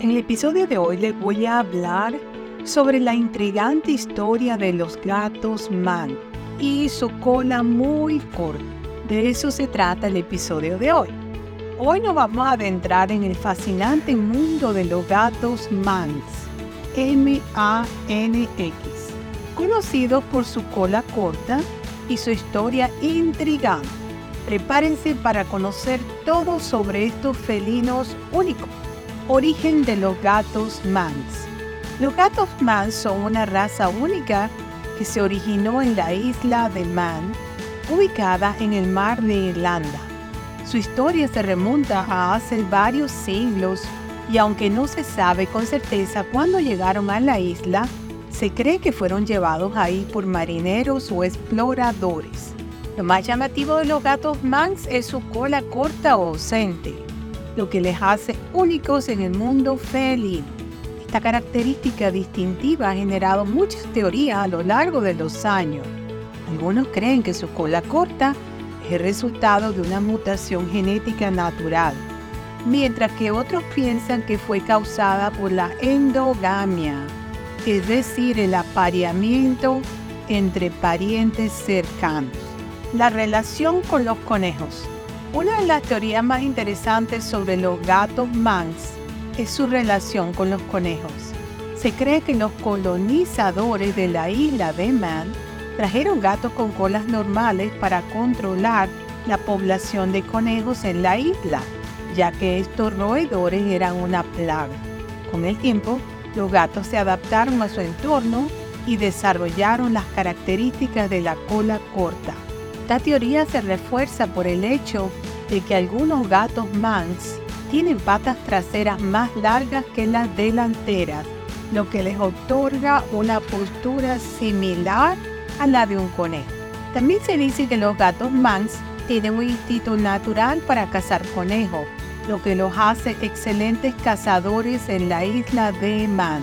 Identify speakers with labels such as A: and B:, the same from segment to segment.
A: En el episodio de hoy les voy a hablar sobre la intrigante historia de los gatos man y su cola muy corta. De eso se trata el episodio de hoy. Hoy nos vamos a adentrar en el fascinante mundo de los gatos mans, M-A-N-X, conocidos por su cola corta y su historia intrigante. Prepárense para conocer todo sobre estos felinos únicos. Origen de los gatos mans. Los gatos mans son una raza única que se originó en la isla de Man, ubicada en el mar de Irlanda. Su historia se remonta a hace varios siglos y aunque no se sabe con certeza cuándo llegaron a la isla, se cree que fueron llevados ahí por marineros o exploradores. Lo más llamativo de los gatos mans es su cola corta o ausente lo que les hace únicos en el mundo felino. Esta característica distintiva ha generado muchas teorías a lo largo de los años. Algunos creen que su cola corta es resultado de una mutación genética natural, mientras que otros piensan que fue causada por la endogamia, es decir, el apareamiento entre parientes cercanos. La relación con los conejos. Una de las teorías más interesantes sobre los gatos mans es su relación con los conejos. Se cree que los colonizadores de la isla de Man trajeron gatos con colas normales para controlar la población de conejos en la isla, ya que estos roedores eran una plaga. Con el tiempo, los gatos se adaptaron a su entorno y desarrollaron las características de la cola corta. Esta teoría se refuerza por el hecho de que algunos gatos mans tienen patas traseras más largas que las delanteras, lo que les otorga una postura similar a la de un conejo. También se dice que los gatos mans tienen un instinto natural para cazar conejos, lo que los hace excelentes cazadores en la isla de Man.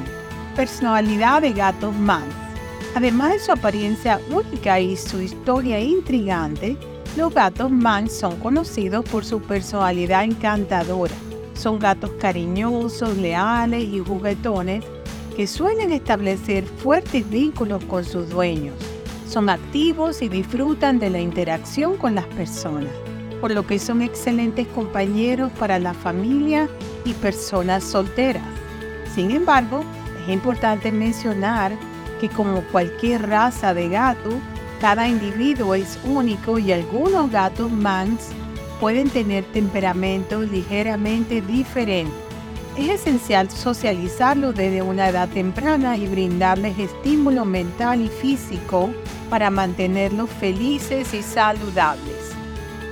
A: Personalidad de gatos mans. Además de su apariencia única y su historia intrigante, los gatos Manx son conocidos por su personalidad encantadora. Son gatos cariñosos, leales y juguetones que suelen establecer fuertes vínculos con sus dueños. Son activos y disfrutan de la interacción con las personas, por lo que son excelentes compañeros para la familia y personas solteras. Sin embargo, es importante mencionar que como cualquier raza de gato, cada individuo es único y algunos gatos mans pueden tener temperamentos ligeramente diferentes. Es esencial socializarlos desde una edad temprana y brindarles estímulo mental y físico para mantenerlos felices y saludables.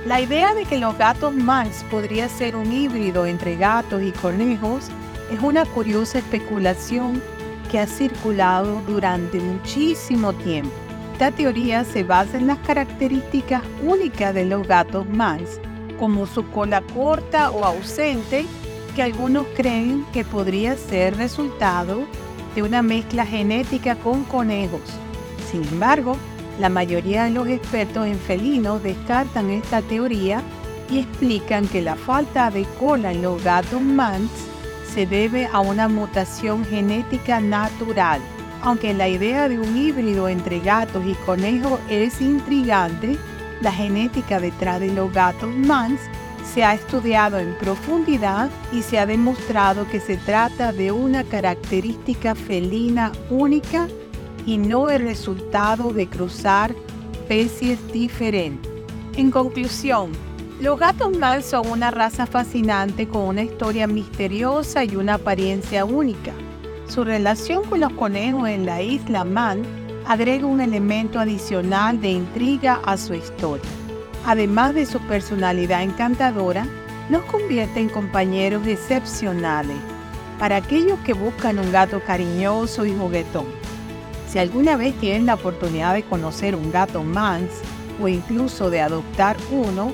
A: La idea de que los gatos mans podría ser un híbrido entre gatos y conejos es una curiosa especulación que ha circulado durante muchísimo tiempo. Esta teoría se basa en las características únicas de los gatos mans, como su cola corta o ausente, que algunos creen que podría ser resultado de una mezcla genética con conejos. Sin embargo, la mayoría de los expertos en felinos descartan esta teoría y explican que la falta de cola en los gatos mans se debe a una mutación genética natural. Aunque la idea de un híbrido entre gatos y conejos es intrigante, la genética detrás de los gatos mans se ha estudiado en profundidad y se ha demostrado que se trata de una característica felina única y no el resultado de cruzar especies diferentes. En conclusión, los gatos Man son una raza fascinante con una historia misteriosa y una apariencia única. Su relación con los conejos en la isla Man agrega un elemento adicional de intriga a su historia. Además de su personalidad encantadora, los convierte en compañeros excepcionales para aquellos que buscan un gato cariñoso y juguetón. Si alguna vez tienen la oportunidad de conocer un gato mans o incluso de adoptar uno,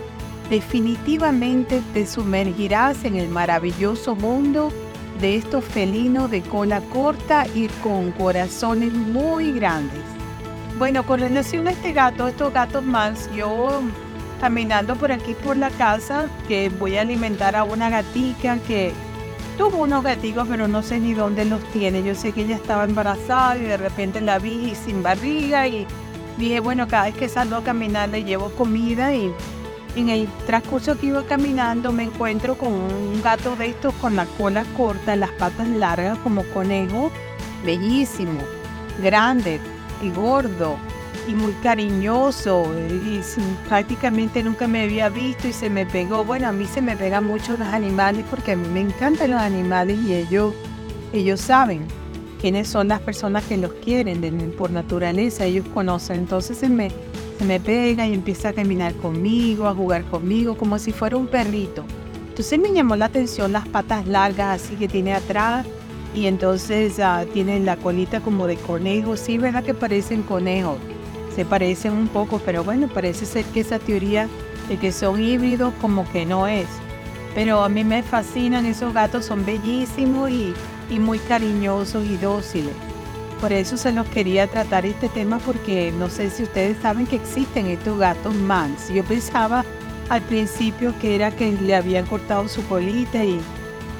A: definitivamente te sumergirás en el maravilloso mundo de estos felinos de cola corta y con corazones muy grandes. Bueno, con relación a este gato, estos gatos más, yo caminando por aquí por la casa, que voy a alimentar a una gatica que tuvo unos gaticos, pero no sé ni dónde los tiene. Yo sé que ella estaba embarazada y de repente la vi sin barriga y dije, bueno, cada vez que salgo a caminar le llevo comida y en el transcurso que iba caminando me encuentro con un gato de estos con la cola corta, las patas largas como conejo, bellísimo, grande y gordo y muy cariñoso y prácticamente nunca me había visto y se me pegó. Bueno, a mí se me pegan mucho los animales porque a mí me encantan los animales y ellos, ellos saben quiénes son las personas que los quieren por naturaleza, ellos conocen. Entonces se me, se me pega y empieza a caminar conmigo, a jugar conmigo, como si fuera un perrito. Entonces me llamó la atención las patas largas así que tiene atrás y entonces uh, tiene la colita como de conejo. Sí, ¿verdad que parecen conejos? Se parecen un poco, pero bueno, parece ser que esa teoría de que son híbridos como que no es. Pero a mí me fascinan esos gatos, son bellísimos y y muy cariñosos y dóciles. Por eso se los quería tratar este tema porque no sé si ustedes saben que existen estos gatos mans. Yo pensaba al principio que era que le habían cortado su colita y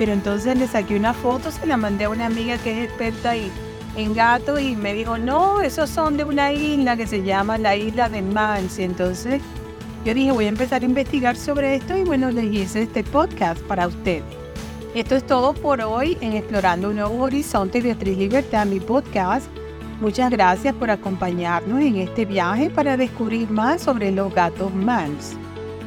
A: pero entonces le saqué una foto, se la mandé a una amiga que es experta en gatos y me dijo, no, esos son de una isla que se llama la isla de Mans. Y entonces yo dije, voy a empezar a investigar sobre esto y bueno, les hice este podcast para ustedes. Esto es todo por hoy en Explorando un Nuevo Horizonte Beatriz Libertad, mi podcast. Muchas gracias por acompañarnos en este viaje para descubrir más sobre los gatos mans.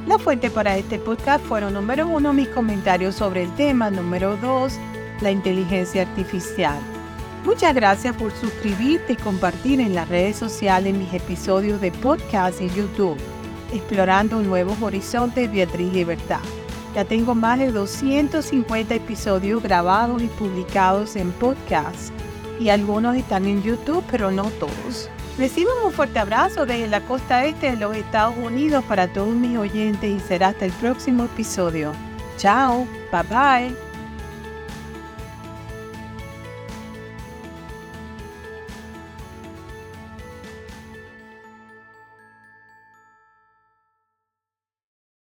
A: La fuente para este podcast fueron número uno mis comentarios sobre el tema, número dos la inteligencia artificial. Muchas gracias por suscribirte y compartir en las redes sociales mis episodios de podcast y YouTube, Explorando un Nuevo Horizonte Beatriz Libertad. Ya tengo más de 250 episodios grabados y publicados en podcast y algunos están en YouTube, pero no todos. Recibo un fuerte abrazo desde la costa este de los Estados Unidos para todos mis oyentes y será hasta el próximo episodio. Chao, bye bye.